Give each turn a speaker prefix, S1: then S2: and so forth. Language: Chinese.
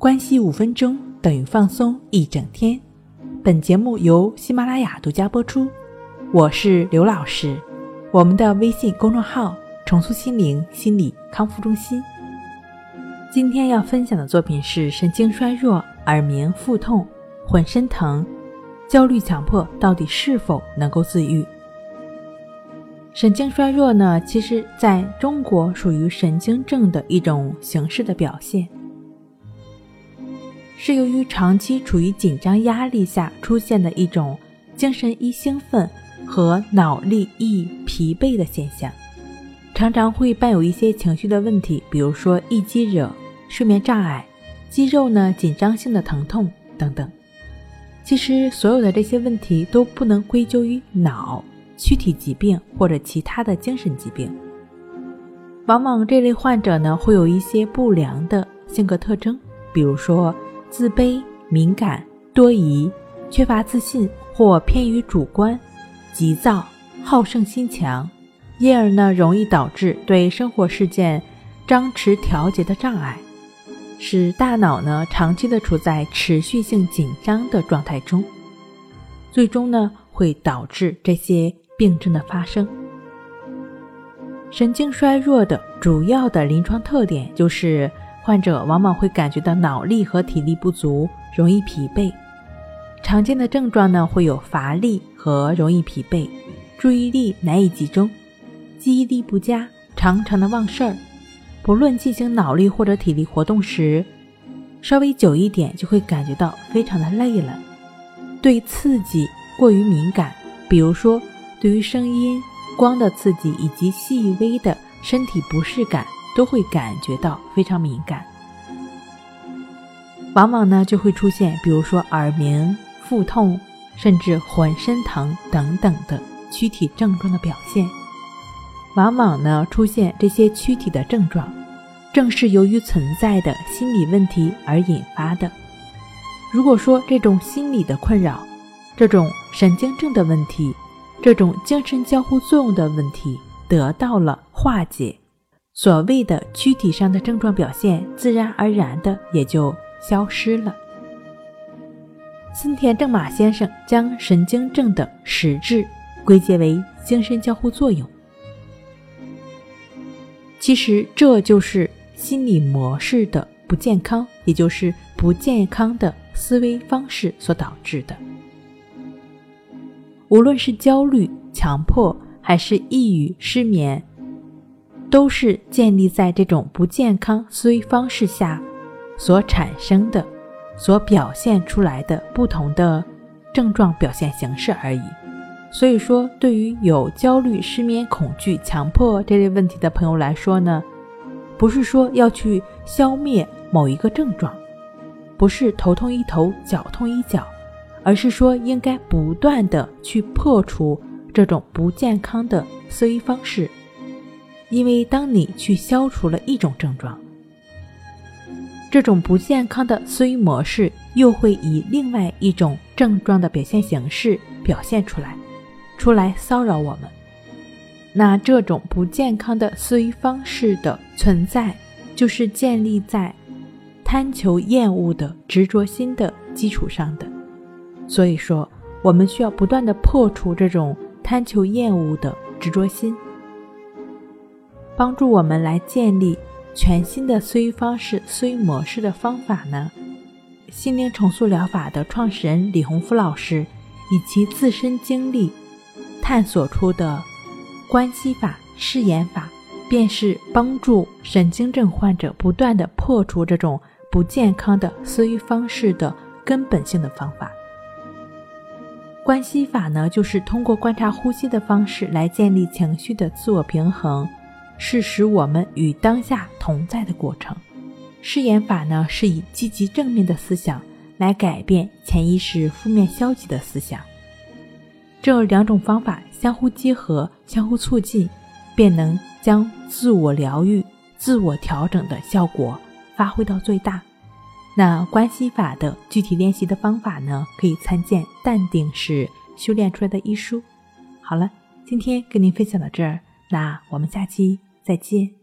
S1: 关系五分钟等于放松一整天。本节目由喜马拉雅独家播出。我是刘老师，我们的微信公众号“重塑心灵心理康复中心”。今天要分享的作品是神经衰弱、耳鸣、腹痛、浑身疼、焦虑、强迫，到底是否能够自愈？神经衰弱呢，其实在中国属于神经症的一种形式的表现，是由于长期处于紧张压力下出现的一种精神易兴奋和脑力易疲惫的现象，常常会伴有一些情绪的问题，比如说易激惹、睡眠障碍、肌肉呢紧张性的疼痛等等。其实所有的这些问题都不能归咎于脑。躯体疾病或者其他的精神疾病，往往这类患者呢会有一些不良的性格特征，比如说自卑、敏感、多疑、缺乏自信或偏于主观、急躁、好胜心强，因而呢容易导致对生活事件张弛调节的障碍，使大脑呢长期的处在持续性紧张的状态中，最终呢会导致这些。病症的发生，神经衰弱的主要的临床特点就是，患者往往会感觉到脑力和体力不足，容易疲惫。常见的症状呢，会有乏力和容易疲惫，注意力难以集中，记忆力不佳，常常的忘事儿。不论进行脑力或者体力活动时，稍微久一点就会感觉到非常的累了。对刺激过于敏感，比如说。对于声音、光的刺激以及细微的身体不适感，都会感觉到非常敏感，往往呢就会出现，比如说耳鸣、腹痛，甚至浑身疼等等的躯体症状的表现。往往呢出现这些躯体的症状，正是由于存在的心理问题而引发的。如果说这种心理的困扰，这种神经症的问题，这种精神交互作用的问题得到了化解，所谓的躯体上的症状表现自然而然的也就消失了。森田正马先生将神经症的实质归结为精神交互作用，其实这就是心理模式的不健康，也就是不健康的思维方式所导致的。无论是焦虑、强迫，还是抑郁、失眠，都是建立在这种不健康思维方式下所产生的、所表现出来的不同的症状表现形式而已。所以说，对于有焦虑、失眠、恐惧、强迫这类问题的朋友来说呢，不是说要去消灭某一个症状，不是头痛医头，脚痛医脚。而是说，应该不断的去破除这种不健康的思维方式，因为当你去消除了一种症状，这种不健康的思维模式又会以另外一种症状的表现形式表现出来，出来骚扰我们。那这种不健康的思维方式的存在，就是建立在贪求厌恶的执着心的基础上的。所以说，我们需要不断的破除这种贪求厌恶的执着心，帮助我们来建立全新的思维方式、思维模式的方法呢？心灵重塑疗法的创始人李洪福老师以其自身经历探索出的关系法、试验法，便是帮助神经症患者不断的破除这种不健康的思维方式的根本性的方法。关系法呢，就是通过观察呼吸的方式来建立情绪的自我平衡，是使我们与当下同在的过程。誓言法呢，是以积极正面的思想来改变潜意识负面消极的思想。这两种方法相互结合、相互促进，便能将自我疗愈、自我调整的效果发挥到最大。那关系法的具体练习的方法呢？可以参见《淡定是修炼出来的》一书。好了，今天跟您分享到这儿，那我们下期再见。